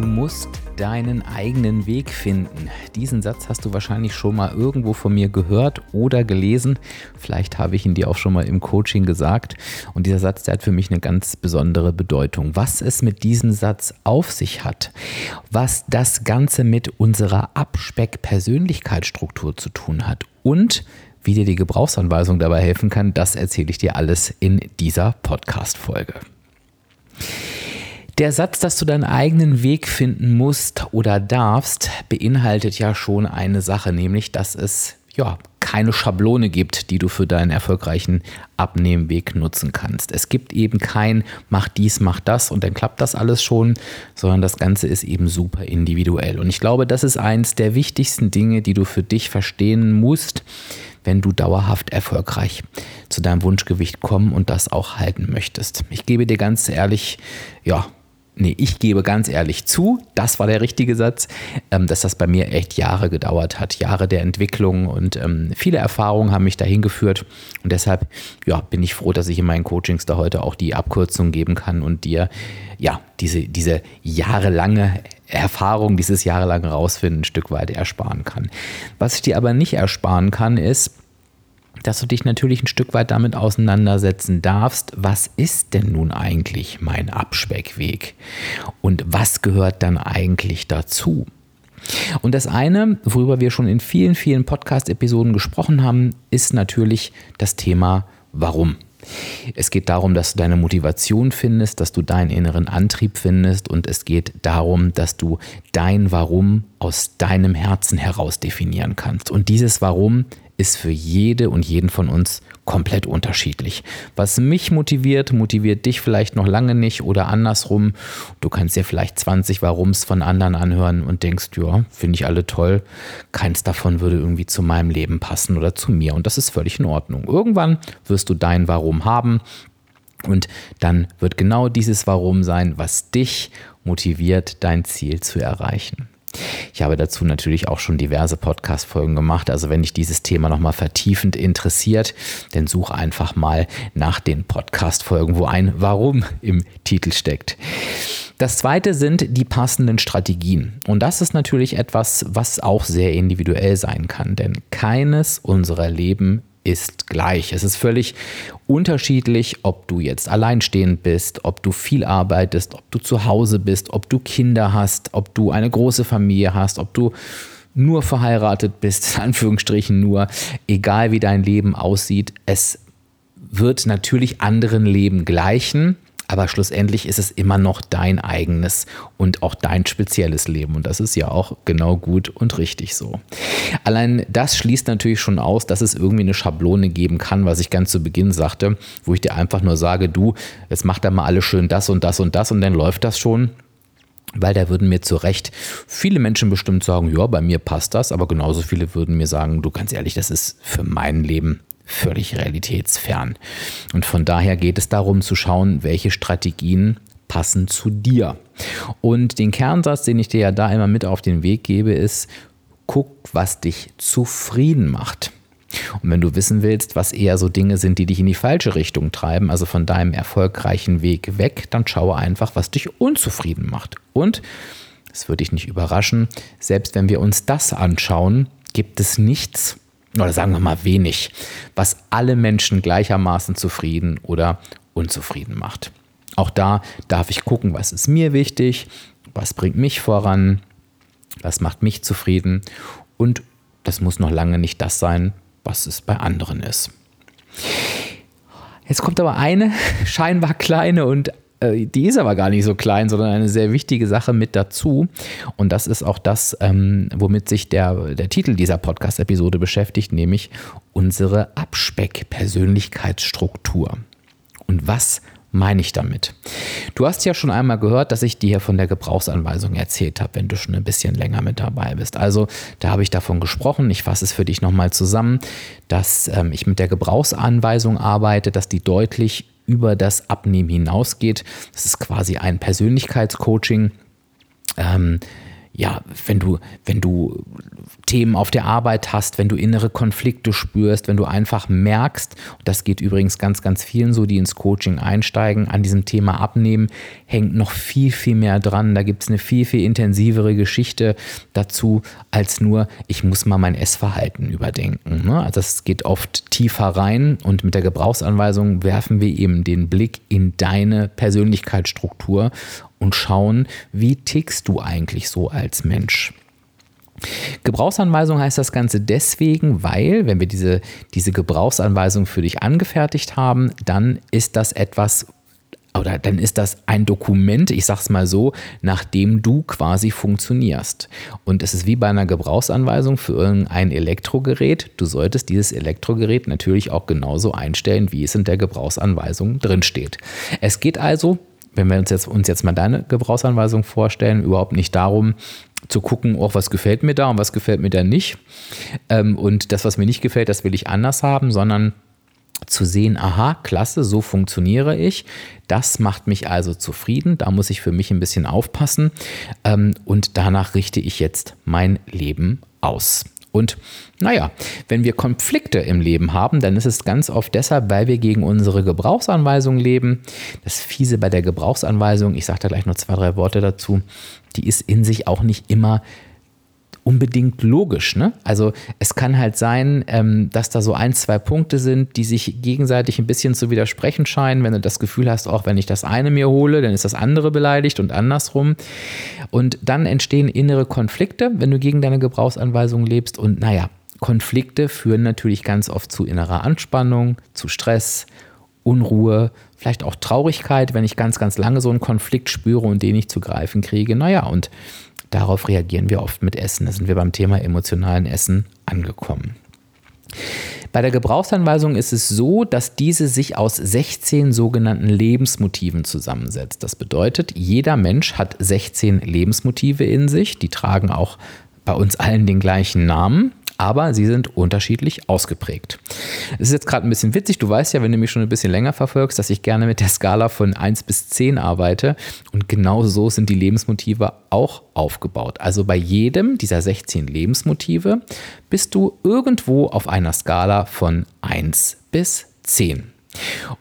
Du musst deinen eigenen Weg finden. Diesen Satz hast du wahrscheinlich schon mal irgendwo von mir gehört oder gelesen. Vielleicht habe ich ihn dir auch schon mal im Coaching gesagt. Und dieser Satz, der hat für mich eine ganz besondere Bedeutung. Was es mit diesem Satz auf sich hat, was das Ganze mit unserer Abspeck-Persönlichkeitsstruktur zu tun hat und wie dir die Gebrauchsanweisung dabei helfen kann, das erzähle ich dir alles in dieser Podcast-Folge. Der Satz, dass du deinen eigenen Weg finden musst oder darfst, beinhaltet ja schon eine Sache, nämlich dass es ja keine Schablone gibt, die du für deinen erfolgreichen Abnehmweg nutzen kannst. Es gibt eben kein mach dies, mach das und dann klappt das alles schon, sondern das Ganze ist eben super individuell. Und ich glaube, das ist eins der wichtigsten Dinge, die du für dich verstehen musst, wenn du dauerhaft erfolgreich zu deinem Wunschgewicht kommen und das auch halten möchtest. Ich gebe dir ganz ehrlich, ja, nee, ich gebe ganz ehrlich zu, das war der richtige Satz, ähm, dass das bei mir echt Jahre gedauert hat, Jahre der Entwicklung und ähm, viele Erfahrungen haben mich dahin geführt und deshalb ja, bin ich froh, dass ich in meinen Coachings da heute auch die Abkürzung geben kann und dir ja, diese, diese jahrelange Erfahrung, dieses jahrelange Rausfinden ein Stück weit ersparen kann. Was ich dir aber nicht ersparen kann, ist, dass du dich natürlich ein Stück weit damit auseinandersetzen darfst, was ist denn nun eigentlich mein Abspeckweg und was gehört dann eigentlich dazu? Und das eine, worüber wir schon in vielen, vielen Podcast-Episoden gesprochen haben, ist natürlich das Thema Warum. Es geht darum, dass du deine Motivation findest, dass du deinen inneren Antrieb findest und es geht darum, dass du dein Warum aus deinem Herzen heraus definieren kannst. Und dieses Warum ist für jede und jeden von uns komplett unterschiedlich. Was mich motiviert, motiviert dich vielleicht noch lange nicht oder andersrum. Du kannst dir vielleicht 20 Warums von anderen anhören und denkst, ja, finde ich alle toll. Keins davon würde irgendwie zu meinem Leben passen oder zu mir und das ist völlig in Ordnung. Irgendwann wirst du dein Warum haben und dann wird genau dieses Warum sein, was dich motiviert, dein Ziel zu erreichen. Ich habe dazu natürlich auch schon diverse Podcast-Folgen gemacht. Also wenn dich dieses Thema nochmal vertiefend interessiert, dann such einfach mal nach den Podcast-Folgen, wo ein Warum im Titel steckt. Das zweite sind die passenden Strategien. Und das ist natürlich etwas, was auch sehr individuell sein kann, denn keines unserer Leben ist gleich. Es ist völlig unterschiedlich, ob du jetzt alleinstehend bist, ob du viel arbeitest, ob du zu Hause bist, ob du Kinder hast, ob du eine große Familie hast, ob du nur verheiratet bist, in Anführungsstrichen nur, egal wie dein Leben aussieht, es wird natürlich anderen Leben gleichen aber schlussendlich ist es immer noch dein eigenes und auch dein spezielles Leben. Und das ist ja auch genau gut und richtig so. Allein das schließt natürlich schon aus, dass es irgendwie eine Schablone geben kann, was ich ganz zu Beginn sagte, wo ich dir einfach nur sage, du, jetzt mach da mal alles schön das und das und das und dann läuft das schon. Weil da würden mir zu Recht viele Menschen bestimmt sagen, ja, bei mir passt das, aber genauso viele würden mir sagen, du ganz ehrlich, das ist für mein Leben völlig realitätsfern. Und von daher geht es darum zu schauen, welche Strategien passen zu dir. Und den Kernsatz, den ich dir ja da immer mit auf den Weg gebe, ist, guck, was dich zufrieden macht. Und wenn du wissen willst, was eher so Dinge sind, die dich in die falsche Richtung treiben, also von deinem erfolgreichen Weg weg, dann schaue einfach, was dich unzufrieden macht. Und, es würde dich nicht überraschen, selbst wenn wir uns das anschauen, gibt es nichts, oder sagen wir mal wenig, was alle Menschen gleichermaßen zufrieden oder unzufrieden macht. Auch da darf ich gucken, was ist mir wichtig, was bringt mich voran, was macht mich zufrieden und das muss noch lange nicht das sein, was es bei anderen ist. Jetzt kommt aber eine scheinbar kleine und die ist aber gar nicht so klein, sondern eine sehr wichtige Sache mit dazu. Und das ist auch das, ähm, womit sich der, der Titel dieser Podcast-Episode beschäftigt, nämlich unsere Abspeck-Persönlichkeitsstruktur. Und was meine ich damit? Du hast ja schon einmal gehört, dass ich dir von der Gebrauchsanweisung erzählt habe, wenn du schon ein bisschen länger mit dabei bist. Also da habe ich davon gesprochen. Ich fasse es für dich nochmal zusammen, dass ähm, ich mit der Gebrauchsanweisung arbeite, dass die deutlich über das Abnehmen hinausgeht. Das ist quasi ein Persönlichkeitscoaching. Ähm, ja, wenn du, wenn du Themen auf der Arbeit hast, wenn du innere Konflikte spürst, wenn du einfach merkst, das geht übrigens ganz, ganz vielen so, die ins Coaching einsteigen, an diesem Thema abnehmen, hängt noch viel, viel mehr dran. Da gibt es eine viel, viel intensivere Geschichte dazu, als nur, ich muss mal mein Essverhalten überdenken. Ne? Also es geht oft tiefer rein und mit der Gebrauchsanweisung werfen wir eben den Blick in deine Persönlichkeitsstruktur und schauen, wie tickst du eigentlich so als Mensch. Gebrauchsanweisung heißt das Ganze deswegen, weil, wenn wir diese, diese Gebrauchsanweisung für dich angefertigt haben, dann ist das etwas, oder dann ist das ein Dokument, ich sag's mal so, nach dem du quasi funktionierst. Und es ist wie bei einer Gebrauchsanweisung für irgendein Elektrogerät. Du solltest dieses Elektrogerät natürlich auch genauso einstellen, wie es in der Gebrauchsanweisung drinsteht. Es geht also wenn wir uns jetzt, uns jetzt mal deine Gebrauchsanweisung vorstellen, überhaupt nicht darum, zu gucken, auch oh, was gefällt mir da und was gefällt mir da nicht. Ähm, und das, was mir nicht gefällt, das will ich anders haben, sondern zu sehen, aha, klasse, so funktioniere ich. Das macht mich also zufrieden. Da muss ich für mich ein bisschen aufpassen. Ähm, und danach richte ich jetzt mein Leben aus. Und naja, wenn wir Konflikte im Leben haben, dann ist es ganz oft deshalb, weil wir gegen unsere Gebrauchsanweisung leben. Das Fiese bei der Gebrauchsanweisung, ich sage da gleich noch zwei, drei Worte dazu, die ist in sich auch nicht immer unbedingt logisch. Ne? Also es kann halt sein, ähm, dass da so ein, zwei Punkte sind, die sich gegenseitig ein bisschen zu widersprechen scheinen. Wenn du das Gefühl hast, auch wenn ich das eine mir hole, dann ist das andere beleidigt und andersrum. Und dann entstehen innere Konflikte, wenn du gegen deine Gebrauchsanweisung lebst. Und naja, Konflikte führen natürlich ganz oft zu innerer Anspannung, zu Stress, Unruhe, vielleicht auch Traurigkeit, wenn ich ganz, ganz lange so einen Konflikt spüre und den nicht zu greifen kriege. Naja, und Darauf reagieren wir oft mit Essen. Da sind wir beim Thema emotionalen Essen angekommen. Bei der Gebrauchsanweisung ist es so, dass diese sich aus 16 sogenannten Lebensmotiven zusammensetzt. Das bedeutet, jeder Mensch hat 16 Lebensmotive in sich. Die tragen auch bei uns allen den gleichen Namen aber sie sind unterschiedlich ausgeprägt. Es ist jetzt gerade ein bisschen witzig, du weißt ja, wenn du mich schon ein bisschen länger verfolgst, dass ich gerne mit der Skala von 1 bis 10 arbeite und genau so sind die Lebensmotive auch aufgebaut. Also bei jedem dieser 16 Lebensmotive bist du irgendwo auf einer Skala von 1 bis 10.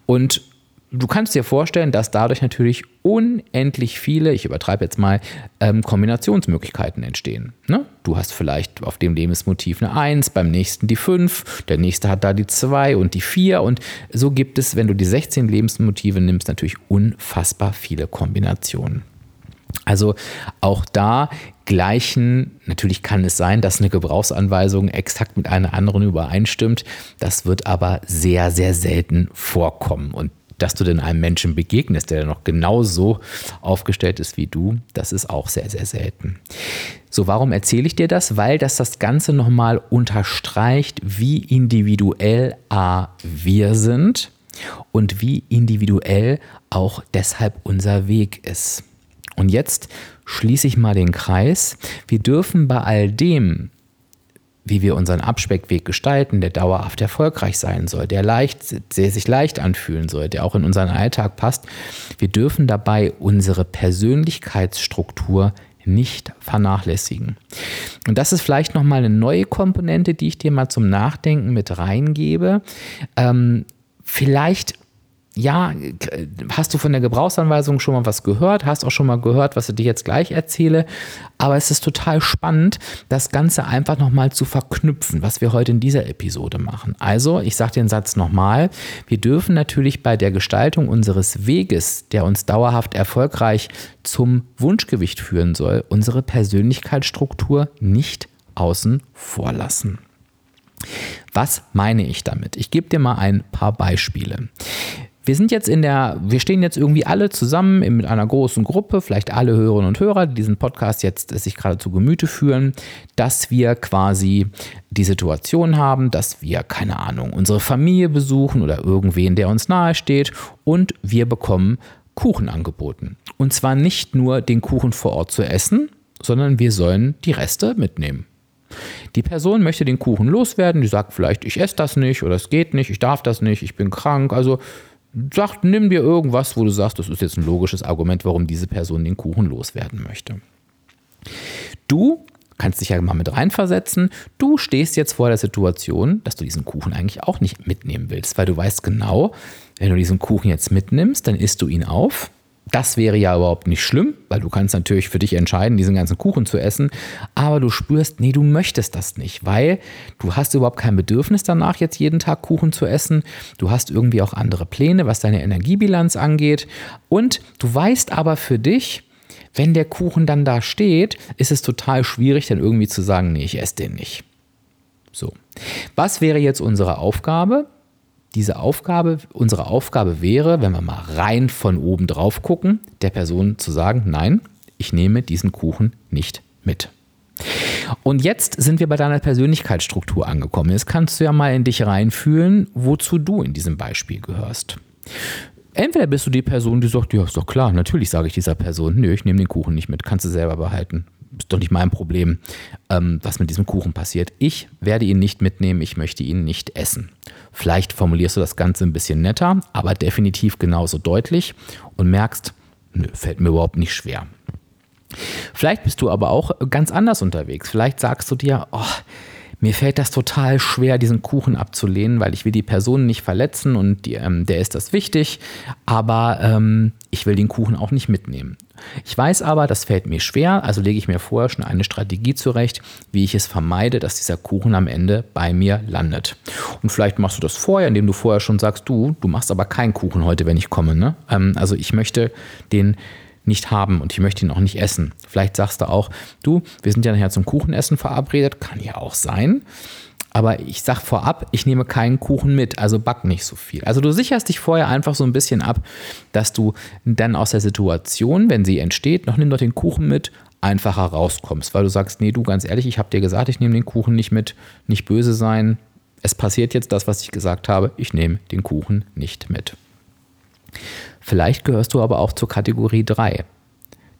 Und Du kannst dir vorstellen, dass dadurch natürlich unendlich viele, ich übertreibe jetzt mal, ähm, Kombinationsmöglichkeiten entstehen. Ne? Du hast vielleicht auf dem Lebensmotiv eine 1, beim nächsten die 5, der nächste hat da die 2 und die 4 und so gibt es, wenn du die 16 Lebensmotive nimmst, natürlich unfassbar viele Kombinationen. Also auch da gleichen, natürlich kann es sein, dass eine Gebrauchsanweisung exakt mit einer anderen übereinstimmt. Das wird aber sehr, sehr selten vorkommen. Und dass du denn einem Menschen begegnest, der noch genauso aufgestellt ist wie du, das ist auch sehr, sehr selten. So, warum erzähle ich dir das? Weil das das Ganze nochmal unterstreicht, wie individuell A wir sind und wie individuell auch deshalb unser Weg ist. Und jetzt schließe ich mal den Kreis. Wir dürfen bei all dem, wie wir unseren Abspeckweg gestalten, der dauerhaft erfolgreich sein soll, der leicht, der sich leicht anfühlen soll, der auch in unseren Alltag passt. Wir dürfen dabei unsere Persönlichkeitsstruktur nicht vernachlässigen. Und das ist vielleicht nochmal eine neue Komponente, die ich dir mal zum Nachdenken mit reingebe. Ähm, vielleicht ja, hast du von der Gebrauchsanweisung schon mal was gehört, hast auch schon mal gehört, was ich dir jetzt gleich erzähle, aber es ist total spannend, das Ganze einfach nochmal zu verknüpfen, was wir heute in dieser Episode machen. Also, ich sage den Satz nochmal, wir dürfen natürlich bei der Gestaltung unseres Weges, der uns dauerhaft erfolgreich zum Wunschgewicht führen soll, unsere Persönlichkeitsstruktur nicht außen vor lassen. Was meine ich damit? Ich gebe dir mal ein paar Beispiele. Wir sind jetzt in der, wir stehen jetzt irgendwie alle zusammen mit einer großen Gruppe, vielleicht alle Hörerinnen und Hörer, die diesen Podcast jetzt sich gerade zu Gemüte führen, dass wir quasi die Situation haben, dass wir, keine Ahnung, unsere Familie besuchen oder irgendwen, der uns nahe steht und wir bekommen Kuchen angeboten. Und zwar nicht nur den Kuchen vor Ort zu essen, sondern wir sollen die Reste mitnehmen. Die Person möchte den Kuchen loswerden, die sagt vielleicht, ich esse das nicht oder es geht nicht, ich darf das nicht, ich bin krank. Also sagt, nimm dir irgendwas, wo du sagst, das ist jetzt ein logisches Argument, warum diese Person den Kuchen loswerden möchte. Du kannst dich ja mal mit reinversetzen. Du stehst jetzt vor der Situation, dass du diesen Kuchen eigentlich auch nicht mitnehmen willst, weil du weißt genau, wenn du diesen Kuchen jetzt mitnimmst, dann isst du ihn auf das wäre ja überhaupt nicht schlimm, weil du kannst natürlich für dich entscheiden, diesen ganzen Kuchen zu essen, aber du spürst, nee, du möchtest das nicht, weil du hast überhaupt kein Bedürfnis danach, jetzt jeden Tag Kuchen zu essen. Du hast irgendwie auch andere Pläne, was deine Energiebilanz angeht und du weißt aber für dich, wenn der Kuchen dann da steht, ist es total schwierig, dann irgendwie zu sagen, nee, ich esse den nicht. So. Was wäre jetzt unsere Aufgabe? Diese Aufgabe, unsere Aufgabe wäre, wenn wir mal rein von oben drauf gucken, der Person zu sagen, nein, ich nehme diesen Kuchen nicht mit. Und jetzt sind wir bei deiner Persönlichkeitsstruktur angekommen. Jetzt kannst du ja mal in dich reinfühlen, wozu du in diesem Beispiel gehörst. Entweder bist du die Person, die sagt, ja, ist doch klar, natürlich sage ich dieser Person, nö, ich nehme den Kuchen nicht mit, kannst du selber behalten ist doch nicht mein Problem, ähm, was mit diesem Kuchen passiert. Ich werde ihn nicht mitnehmen, ich möchte ihn nicht essen. Vielleicht formulierst du das Ganze ein bisschen netter, aber definitiv genauso deutlich und merkst, nö, fällt mir überhaupt nicht schwer. Vielleicht bist du aber auch ganz anders unterwegs. Vielleicht sagst du dir, oh, mir fällt das total schwer, diesen Kuchen abzulehnen, weil ich will die Person nicht verletzen und die, ähm, der ist das wichtig, aber ähm, ich will den Kuchen auch nicht mitnehmen. Ich weiß aber, das fällt mir schwer, also lege ich mir vorher schon eine Strategie zurecht, wie ich es vermeide, dass dieser Kuchen am Ende bei mir landet. Und vielleicht machst du das vorher, indem du vorher schon sagst, du, du machst aber keinen Kuchen heute, wenn ich komme. Ne? Ähm, also ich möchte den nicht haben und ich möchte ihn auch nicht essen. Vielleicht sagst du auch, du, wir sind ja nachher zum Kuchenessen verabredet, kann ja auch sein. Aber ich sag vorab, ich nehme keinen Kuchen mit, also back nicht so viel. Also du sicherst dich vorher einfach so ein bisschen ab, dass du dann aus der Situation, wenn sie entsteht, noch nimm doch den Kuchen mit, einfacher rauskommst, weil du sagst, nee, du ganz ehrlich, ich habe dir gesagt, ich nehme den Kuchen nicht mit, nicht böse sein. Es passiert jetzt das, was ich gesagt habe, ich nehme den Kuchen nicht mit. Vielleicht gehörst du aber auch zur Kategorie 3,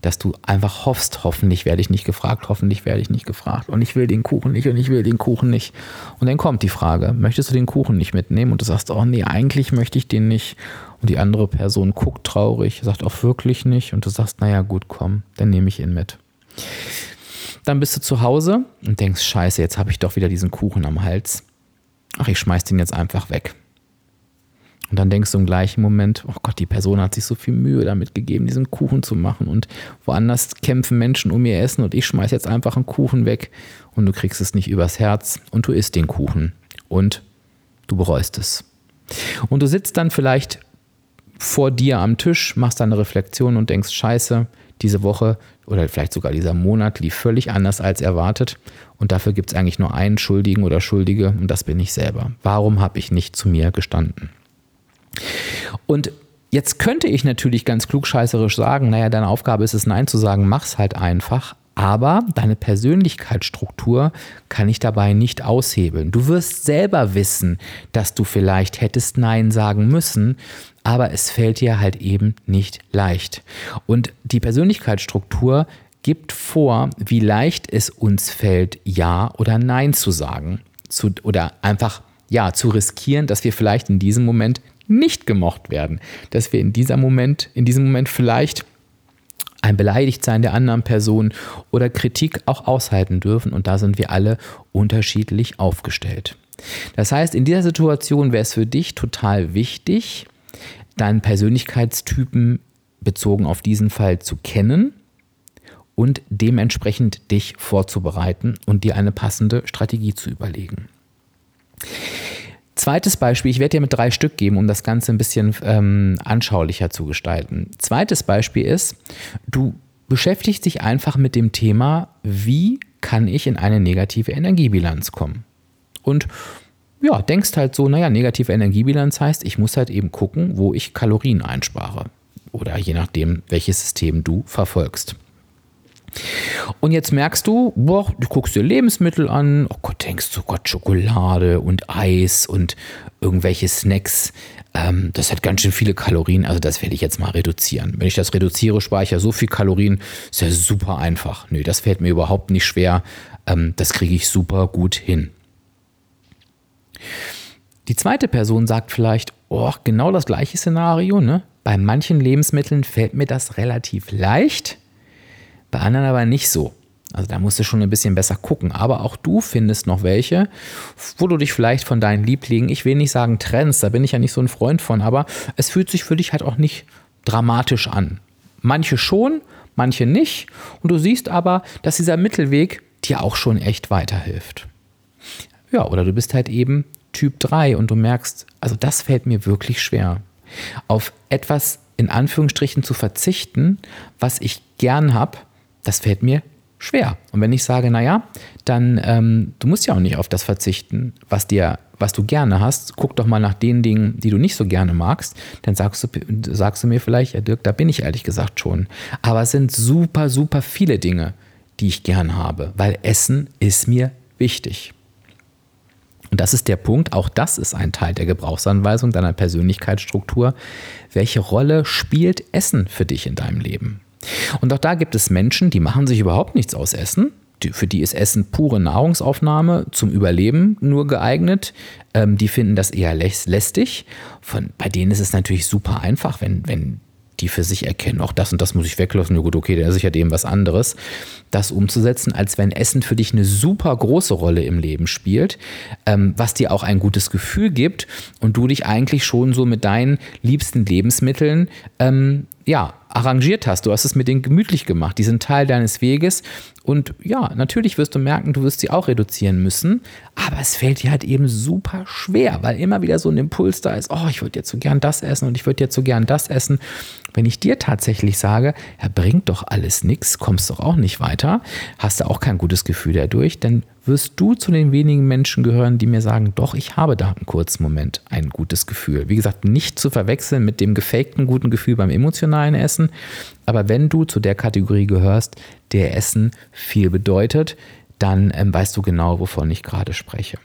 dass du einfach hoffst, hoffentlich werde ich nicht gefragt, hoffentlich werde ich nicht gefragt und ich will den Kuchen nicht und ich will den Kuchen nicht. Und dann kommt die Frage, möchtest du den Kuchen nicht mitnehmen? Und du sagst, oh nee, eigentlich möchte ich den nicht. Und die andere Person guckt traurig, sagt auch wirklich nicht. Und du sagst, naja, gut, komm, dann nehme ich ihn mit. Dann bist du zu Hause und denkst, scheiße, jetzt habe ich doch wieder diesen Kuchen am Hals. Ach, ich schmeiß den jetzt einfach weg. Und dann denkst du im gleichen Moment, oh Gott, die Person hat sich so viel Mühe damit gegeben, diesen Kuchen zu machen. Und woanders kämpfen Menschen um ihr Essen und ich schmeiß jetzt einfach einen Kuchen weg und du kriegst es nicht übers Herz und du isst den Kuchen und du bereust es. Und du sitzt dann vielleicht vor dir am Tisch, machst deine Reflexion und denkst, scheiße, diese Woche oder vielleicht sogar dieser Monat lief völlig anders als erwartet und dafür gibt es eigentlich nur einen Schuldigen oder Schuldige und das bin ich selber. Warum habe ich nicht zu mir gestanden? Und jetzt könnte ich natürlich ganz klugscheißerisch sagen, naja, deine Aufgabe ist es, Nein zu sagen, mach's halt einfach. Aber deine Persönlichkeitsstruktur kann ich dabei nicht aushebeln. Du wirst selber wissen, dass du vielleicht hättest Nein sagen müssen, aber es fällt dir halt eben nicht leicht. Und die Persönlichkeitsstruktur gibt vor, wie leicht es uns fällt, Ja oder Nein zu sagen. Zu, oder einfach ja, zu riskieren, dass wir vielleicht in diesem Moment nicht gemocht werden, dass wir in dieser Moment, in diesem Moment vielleicht ein Beleidigtsein der anderen Person oder Kritik auch aushalten dürfen und da sind wir alle unterschiedlich aufgestellt. Das heißt, in dieser Situation wäre es für dich total wichtig, deinen Persönlichkeitstypen bezogen auf diesen Fall zu kennen und dementsprechend dich vorzubereiten und dir eine passende Strategie zu überlegen. Zweites Beispiel, ich werde dir mit drei Stück geben, um das Ganze ein bisschen ähm, anschaulicher zu gestalten. Zweites Beispiel ist, du beschäftigst dich einfach mit dem Thema, wie kann ich in eine negative Energiebilanz kommen? Und ja, denkst halt so, naja, negative Energiebilanz heißt, ich muss halt eben gucken, wo ich Kalorien einspare. Oder je nachdem, welches System du verfolgst. Und jetzt merkst du, boah, du guckst dir Lebensmittel an, oh Gott, denkst du, Gott, Schokolade und Eis und irgendwelche Snacks. Ähm, das hat ganz schön viele Kalorien, also das werde ich jetzt mal reduzieren. Wenn ich das reduziere, speichere so viel Kalorien, ist ja super einfach. Nö, das fällt mir überhaupt nicht schwer. Ähm, das kriege ich super gut hin. Die zweite Person sagt vielleicht, oh, genau das gleiche Szenario. Ne? Bei manchen Lebensmitteln fällt mir das relativ leicht, bei anderen aber nicht so. Also da musst du schon ein bisschen besser gucken. Aber auch du findest noch welche, wo du dich vielleicht von deinen Lieblingen, ich will nicht sagen trennst, da bin ich ja nicht so ein Freund von, aber es fühlt sich für dich halt auch nicht dramatisch an. Manche schon, manche nicht. Und du siehst aber, dass dieser Mittelweg dir auch schon echt weiterhilft. Ja, oder du bist halt eben Typ 3 und du merkst, also das fällt mir wirklich schwer. Auf etwas in Anführungsstrichen zu verzichten, was ich gern habe, das fällt mir schwer. Und wenn ich sage, naja, dann ähm, du musst ja auch nicht auf das verzichten, was dir, was du gerne hast. Guck doch mal nach den Dingen, die du nicht so gerne magst. Dann sagst du, sagst du mir vielleicht, ja Dirk, da bin ich ehrlich gesagt schon. Aber es sind super, super viele Dinge, die ich gern habe, weil Essen ist mir wichtig. Und das ist der Punkt, auch das ist ein Teil der Gebrauchsanweisung deiner Persönlichkeitsstruktur. Welche Rolle spielt Essen für dich in deinem Leben? Und auch da gibt es Menschen, die machen sich überhaupt nichts aus Essen. Für die ist Essen pure Nahrungsaufnahme zum Überleben nur geeignet. Ähm, die finden das eher lästig. Von, bei denen ist es natürlich super einfach, wenn, wenn die für sich erkennen, auch das und das muss ich weglassen, ja gut, okay, der sichert eben was anderes, das umzusetzen, als wenn Essen für dich eine super große Rolle im Leben spielt, ähm, was dir auch ein gutes Gefühl gibt und du dich eigentlich schon so mit deinen liebsten Lebensmitteln ähm, ja, arrangiert hast. Du hast es mit denen gemütlich gemacht. Die sind Teil deines Weges. Und ja, natürlich wirst du merken, du wirst sie auch reduzieren müssen. Aber es fällt dir halt eben super schwer, weil immer wieder so ein Impuls da ist, oh, ich würde jetzt so gern das essen und ich würde jetzt so gern das essen. Wenn ich dir tatsächlich sage, ja, bringt doch alles nichts, kommst doch auch nicht weiter, hast du auch kein gutes Gefühl dadurch, dann wirst du zu den wenigen Menschen gehören, die mir sagen, doch, ich habe da einen kurzen Moment ein gutes Gefühl. Wie gesagt, nicht zu verwechseln mit dem gefakten guten Gefühl beim emotionalen Essen. Aber wenn du zu der Kategorie gehörst, der Essen viel bedeutet, dann ähm, weißt du genau, wovon ich gerade spreche.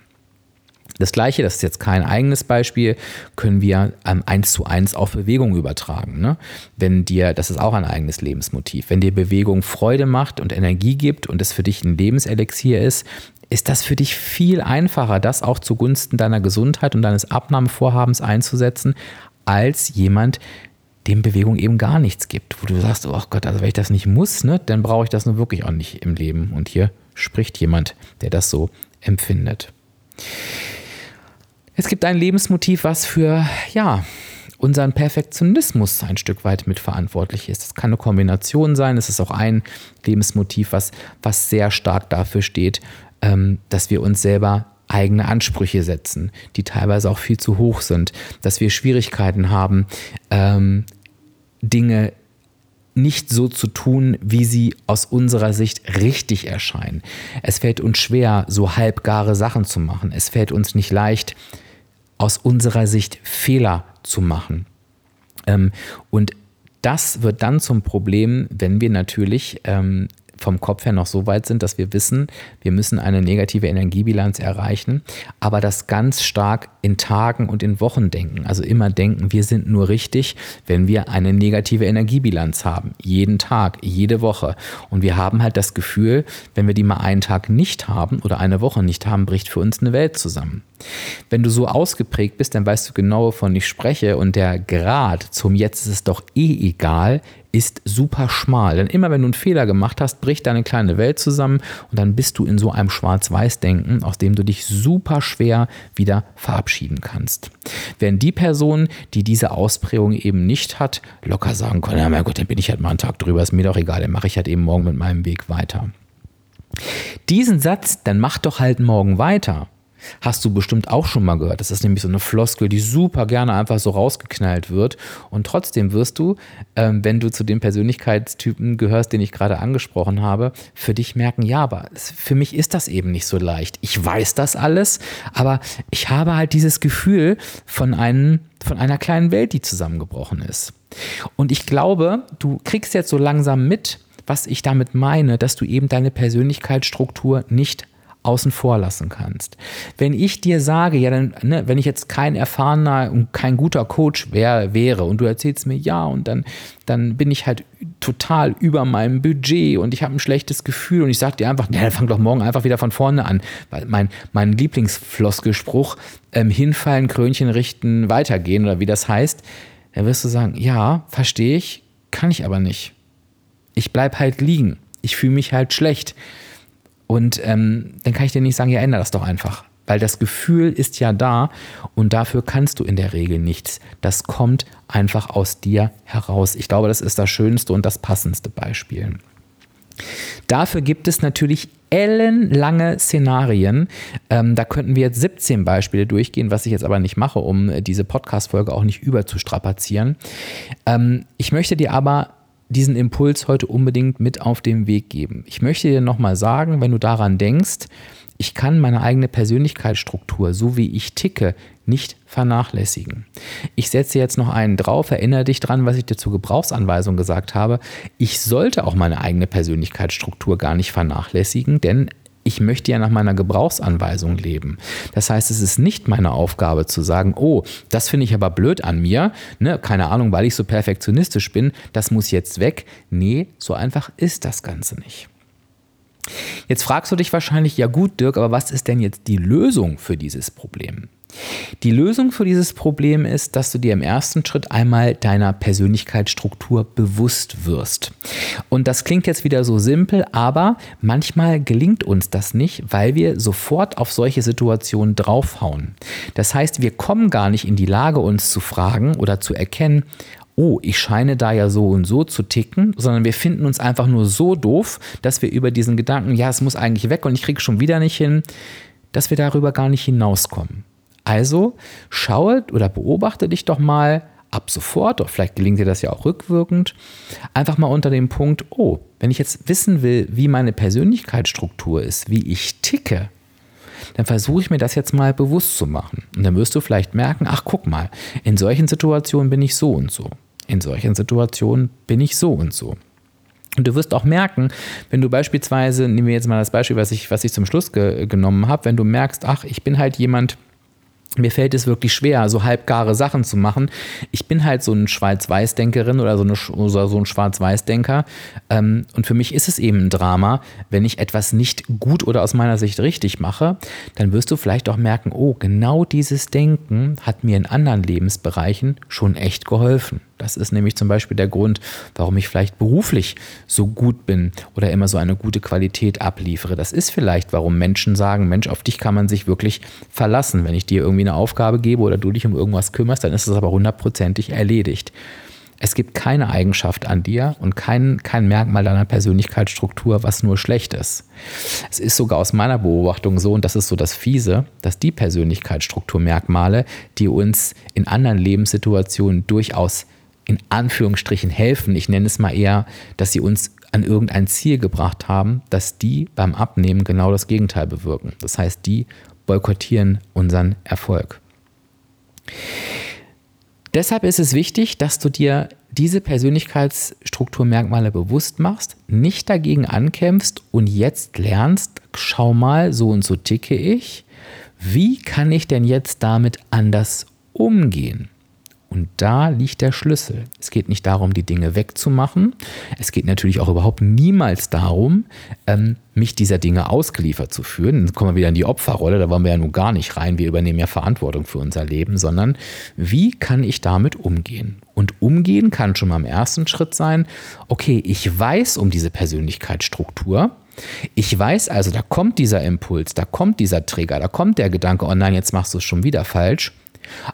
Das gleiche, das ist jetzt kein eigenes Beispiel, können wir ähm, eins zu eins auf Bewegung übertragen. Ne? Wenn dir, das ist auch ein eigenes Lebensmotiv, wenn dir Bewegung Freude macht und Energie gibt und es für dich ein Lebenselixier ist, ist das für dich viel einfacher, das auch zugunsten deiner Gesundheit und deines Abnahmevorhabens einzusetzen, als jemand, dem Bewegung eben gar nichts gibt, wo du sagst, oh Gott, also wenn ich das nicht muss, ne, dann brauche ich das nur wirklich auch nicht im Leben. Und hier spricht jemand, der das so empfindet. Es gibt ein Lebensmotiv, was für, ja, unseren Perfektionismus ein Stück weit mitverantwortlich ist. Das kann eine Kombination sein. Es ist auch ein Lebensmotiv, was, was sehr stark dafür steht, ähm, dass wir uns selber eigene Ansprüche setzen, die teilweise auch viel zu hoch sind, dass wir Schwierigkeiten haben, ähm, Dinge nicht so zu tun, wie sie aus unserer Sicht richtig erscheinen. Es fällt uns schwer, so halbgare Sachen zu machen. Es fällt uns nicht leicht, aus unserer Sicht Fehler zu machen. Ähm, und das wird dann zum Problem, wenn wir natürlich ähm, vom Kopf her noch so weit sind, dass wir wissen, wir müssen eine negative Energiebilanz erreichen, aber das ganz stark in Tagen und in Wochen denken. Also immer denken, wir sind nur richtig, wenn wir eine negative Energiebilanz haben. Jeden Tag, jede Woche. Und wir haben halt das Gefühl, wenn wir die mal einen Tag nicht haben oder eine Woche nicht haben, bricht für uns eine Welt zusammen. Wenn du so ausgeprägt bist, dann weißt du genau, wovon ich spreche. Und der Grad zum Jetzt ist es doch eh egal, ist super schmal. Denn immer wenn du einen Fehler gemacht hast, bricht deine kleine Welt zusammen und dann bist du in so einem Schwarz-Weiß-Denken, aus dem du dich super schwer wieder verabschieden kannst. Während die Person, die diese Ausprägung eben nicht hat, locker sagen kann, ja mein Gott, dann bin ich halt mal einen Tag drüber, ist mir doch egal, dann mache ich halt eben morgen mit meinem Weg weiter. Diesen Satz, dann mach doch halt morgen weiter, Hast du bestimmt auch schon mal gehört. Das ist nämlich so eine Floskel, die super gerne einfach so rausgeknallt wird. Und trotzdem wirst du, ähm, wenn du zu den Persönlichkeitstypen gehörst, den ich gerade angesprochen habe, für dich merken, ja, aber für mich ist das eben nicht so leicht. Ich weiß das alles, aber ich habe halt dieses Gefühl von, einem, von einer kleinen Welt, die zusammengebrochen ist. Und ich glaube, du kriegst jetzt so langsam mit, was ich damit meine, dass du eben deine Persönlichkeitsstruktur nicht außen vor lassen kannst. Wenn ich dir sage, ja, dann, ne, wenn ich jetzt kein erfahrener und kein guter Coach wär, wäre und du erzählst mir ja und dann, dann bin ich halt total über meinem Budget und ich habe ein schlechtes Gefühl und ich sage dir einfach, ja, dann fang doch morgen einfach wieder von vorne an. Weil mein, mein Lieblingsfloskelspruch, ähm, hinfallen, Krönchen richten, weitergehen oder wie das heißt, dann wirst du sagen, ja, verstehe ich, kann ich aber nicht. Ich bleib halt liegen. Ich fühle mich halt schlecht. Und ähm, dann kann ich dir nicht sagen, ja, ändere das doch einfach. Weil das Gefühl ist ja da und dafür kannst du in der Regel nichts. Das kommt einfach aus dir heraus. Ich glaube, das ist das schönste und das passendste Beispiel. Dafür gibt es natürlich ellenlange Szenarien. Ähm, da könnten wir jetzt 17 Beispiele durchgehen, was ich jetzt aber nicht mache, um diese Podcast-Folge auch nicht überzustrapazieren. Ähm, ich möchte dir aber diesen Impuls heute unbedingt mit auf den Weg geben. Ich möchte dir nochmal sagen, wenn du daran denkst, ich kann meine eigene Persönlichkeitsstruktur, so wie ich ticke, nicht vernachlässigen. Ich setze jetzt noch einen drauf, erinnere dich dran, was ich dir zur Gebrauchsanweisung gesagt habe. Ich sollte auch meine eigene Persönlichkeitsstruktur gar nicht vernachlässigen, denn ich möchte ja nach meiner Gebrauchsanweisung leben. Das heißt, es ist nicht meine Aufgabe zu sagen, oh, das finde ich aber blöd an mir, ne? keine Ahnung, weil ich so perfektionistisch bin, das muss jetzt weg. Nee, so einfach ist das Ganze nicht. Jetzt fragst du dich wahrscheinlich, ja gut, Dirk, aber was ist denn jetzt die Lösung für dieses Problem? Die Lösung für dieses Problem ist, dass du dir im ersten Schritt einmal deiner Persönlichkeitsstruktur bewusst wirst. Und das klingt jetzt wieder so simpel, aber manchmal gelingt uns das nicht, weil wir sofort auf solche Situationen draufhauen. Das heißt, wir kommen gar nicht in die Lage, uns zu fragen oder zu erkennen, oh, ich scheine da ja so und so zu ticken, sondern wir finden uns einfach nur so doof, dass wir über diesen Gedanken, ja, es muss eigentlich weg und ich kriege schon wieder nicht hin, dass wir darüber gar nicht hinauskommen. Also schaue oder beobachte dich doch mal ab sofort, oder vielleicht gelingt dir das ja auch rückwirkend, einfach mal unter dem Punkt, oh, wenn ich jetzt wissen will, wie meine Persönlichkeitsstruktur ist, wie ich ticke, dann versuche ich mir das jetzt mal bewusst zu machen. Und dann wirst du vielleicht merken, ach guck mal, in solchen Situationen bin ich so und so. In solchen Situationen bin ich so und so. Und du wirst auch merken, wenn du beispielsweise, nehmen wir jetzt mal das Beispiel, was ich, was ich zum Schluss ge genommen habe, wenn du merkst, ach, ich bin halt jemand, mir fällt es wirklich schwer, so halbgare Sachen zu machen. Ich bin halt so ein Schwarz-Weiß-Denkerin oder so, eine, oder so ein Schwarz-Weiß-Denker. Ähm, und für mich ist es eben ein Drama, wenn ich etwas nicht gut oder aus meiner Sicht richtig mache, dann wirst du vielleicht auch merken, oh, genau dieses Denken hat mir in anderen Lebensbereichen schon echt geholfen. Das ist nämlich zum Beispiel der Grund, warum ich vielleicht beruflich so gut bin oder immer so eine gute Qualität abliefere. Das ist vielleicht, warum Menschen sagen, Mensch, auf dich kann man sich wirklich verlassen. Wenn ich dir irgendwie eine Aufgabe gebe oder du dich um irgendwas kümmerst, dann ist es aber hundertprozentig erledigt. Es gibt keine Eigenschaft an dir und kein, kein Merkmal deiner Persönlichkeitsstruktur, was nur schlecht ist. Es ist sogar aus meiner Beobachtung so, und das ist so das Fiese, dass die Persönlichkeitsstrukturmerkmale, die uns in anderen Lebenssituationen durchaus in Anführungsstrichen helfen, ich nenne es mal eher, dass sie uns an irgendein Ziel gebracht haben, dass die beim Abnehmen genau das Gegenteil bewirken. Das heißt, die boykottieren unseren Erfolg. Deshalb ist es wichtig, dass du dir diese Persönlichkeitsstrukturmerkmale bewusst machst, nicht dagegen ankämpfst und jetzt lernst, schau mal, so und so ticke ich. Wie kann ich denn jetzt damit anders umgehen? Und da liegt der Schlüssel. Es geht nicht darum, die Dinge wegzumachen. Es geht natürlich auch überhaupt niemals darum, ähm, mich dieser Dinge ausgeliefert zu führen. Dann kommen wir wieder in die Opferrolle, da wollen wir ja nun gar nicht rein. Wir übernehmen ja Verantwortung für unser Leben, sondern wie kann ich damit umgehen? Und umgehen kann schon mal im ersten Schritt sein, okay, ich weiß um diese Persönlichkeitsstruktur. Ich weiß also, da kommt dieser Impuls, da kommt dieser Trigger, da kommt der Gedanke, oh nein, jetzt machst du es schon wieder falsch.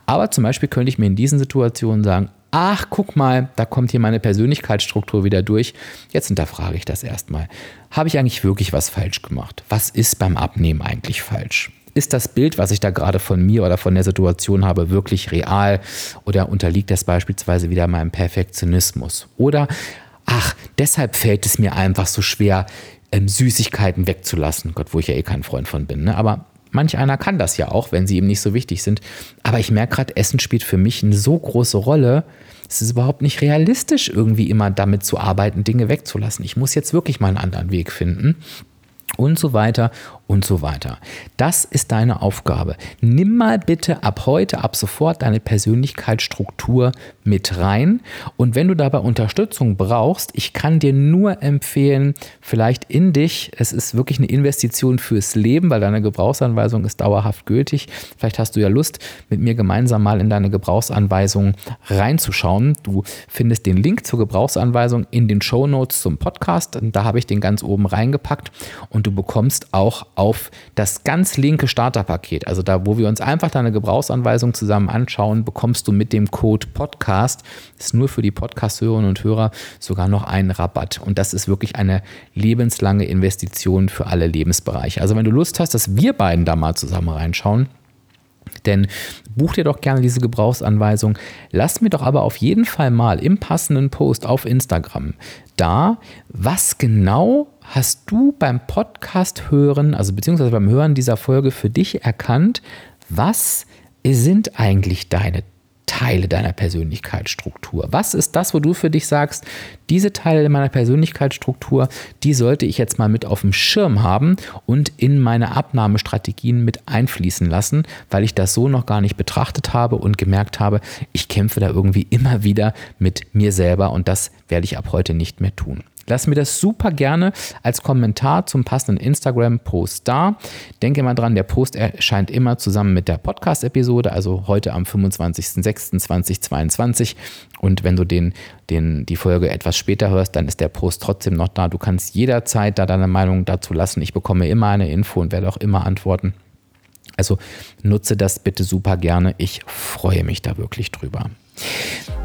Aber zum Beispiel könnte ich mir in diesen Situationen sagen, ach, guck mal, da kommt hier meine Persönlichkeitsstruktur wieder durch. Jetzt hinterfrage ich das erstmal. Habe ich eigentlich wirklich was falsch gemacht? Was ist beim Abnehmen eigentlich falsch? ist das Bild, was ich da gerade von mir oder von der Situation habe, wirklich real oder unterliegt das beispielsweise wieder meinem Perfektionismus? Oder, ach, deshalb fällt es mir einfach so schwer, ähm, Süßigkeiten wegzulassen. Gott, wo ich ja eh kein Freund von bin. Ne? Aber manch einer kann das ja auch, wenn sie ihm nicht so wichtig sind. Aber ich merke gerade, Essen spielt für mich eine so große Rolle. Es ist überhaupt nicht realistisch, irgendwie immer damit zu arbeiten, Dinge wegzulassen. Ich muss jetzt wirklich mal einen anderen Weg finden und so weiter und so weiter. Das ist deine Aufgabe. Nimm mal bitte ab heute, ab sofort deine Persönlichkeitsstruktur mit rein. Und wenn du dabei Unterstützung brauchst, ich kann dir nur empfehlen, vielleicht in dich, es ist wirklich eine Investition fürs Leben, weil deine Gebrauchsanweisung ist dauerhaft gültig. Vielleicht hast du ja Lust, mit mir gemeinsam mal in deine Gebrauchsanweisung reinzuschauen. Du findest den Link zur Gebrauchsanweisung in den Show Notes zum Podcast. Da habe ich den ganz oben reingepackt und du bekommst auch auf das ganz linke Starterpaket, also da, wo wir uns einfach deine Gebrauchsanweisung zusammen anschauen, bekommst du mit dem Code Podcast, das ist nur für die Podcast-Hörerinnen und Hörer, sogar noch einen Rabatt. Und das ist wirklich eine lebenslange Investition für alle Lebensbereiche. Also wenn du Lust hast, dass wir beiden da mal zusammen reinschauen, denn buch dir doch gerne diese Gebrauchsanweisung. Lass mir doch aber auf jeden Fall mal im passenden Post auf Instagram da, was genau hast du beim Podcast hören, also beziehungsweise beim Hören dieser Folge für dich erkannt, was sind eigentlich deine Teile deiner Persönlichkeitsstruktur? Was ist das, wo du für dich sagst, diese Teile meiner Persönlichkeitsstruktur, die sollte ich jetzt mal mit auf dem Schirm haben und in meine Abnahmestrategien mit einfließen lassen, weil ich das so noch gar nicht betrachtet habe und gemerkt habe, ich kämpfe da irgendwie immer wieder mit mir selber und das werde ich ab heute nicht mehr tun. Lass mir das super gerne als Kommentar zum passenden Instagram-Post da. Denke mal dran, der Post erscheint immer zusammen mit der Podcast-Episode, also heute am 25.06.2022. Und wenn du den, den, die Folge etwas später hörst, dann ist der Post trotzdem noch da. Du kannst jederzeit da deine Meinung dazu lassen. Ich bekomme immer eine Info und werde auch immer antworten. Also nutze das bitte super gerne. Ich freue mich da wirklich drüber.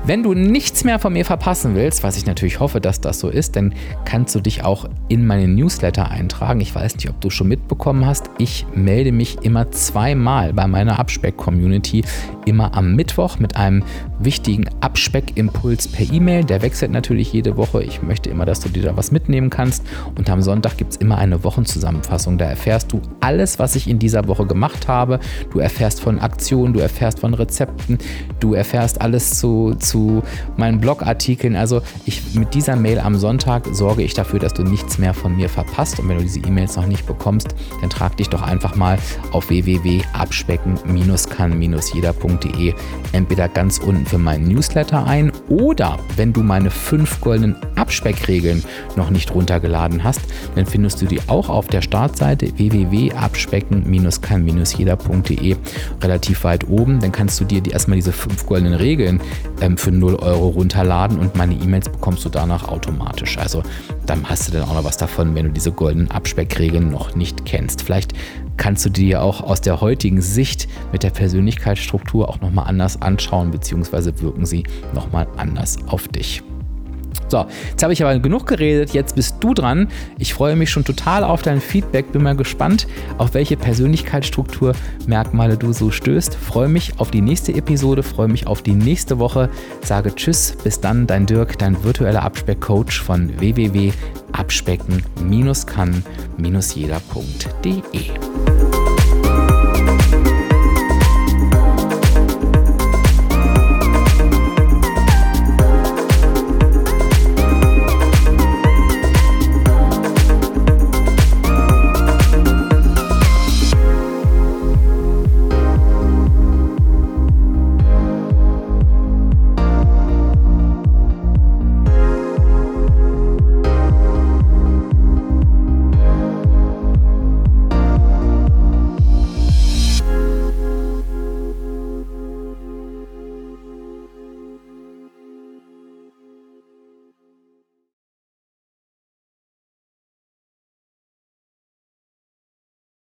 Wenn du nichts mehr von mir verpassen willst, was ich natürlich hoffe, dass das so ist, dann kannst du dich auch in meine Newsletter eintragen. Ich weiß nicht, ob du schon mitbekommen hast. Ich melde mich immer zweimal bei meiner Abspeck-Community, immer am Mittwoch mit einem wichtigen Abspeck-Impuls per E-Mail. Der wechselt natürlich jede Woche. Ich möchte immer, dass du dir da was mitnehmen kannst. Und am Sonntag gibt es immer eine Wochenzusammenfassung. Da erfährst du alles, was ich in dieser Woche gemacht habe. Du erfährst von Aktionen, du erfährst von Rezepten, du erfährst alles zu, zu meinen Blogartikeln. Also ich mit dieser Mail am Sonntag sorge ich dafür, dass du nichts mehr von mir verpasst. Und wenn du diese E-Mails noch nicht bekommst, dann trag dich doch einfach mal auf www.abspecken-kann-jeder.de entweder ganz unten für meinen Newsletter ein oder wenn du meine fünf goldenen Abspeckregeln noch nicht runtergeladen hast, dann findest du die auch auf der Startseite www.abspecken-kann-jeder.de relativ weit oben. Dann kannst du dir die, erstmal diese fünf goldenen Regeln ähm, für 0 Euro runterladen und meine E-Mails bekommst du danach automatisch. Also dann hast du dann auch noch was davon, wenn du diese goldenen Abspeckregeln noch nicht kennst. Vielleicht kannst du dir auch aus der heutigen Sicht mit der Persönlichkeitsstruktur auch nochmal anders anschauen, beziehungsweise wirken sie nochmal anders auf dich. So, jetzt habe ich aber genug geredet, jetzt bist du dran. Ich freue mich schon total auf dein Feedback, bin mal gespannt, auf welche Persönlichkeitsstrukturmerkmale du so stößt. Freue mich auf die nächste Episode, freue mich auf die nächste Woche. Sage Tschüss, bis dann, dein Dirk, dein virtueller Abspeckcoach von www.abspecken-kann-jeder.de.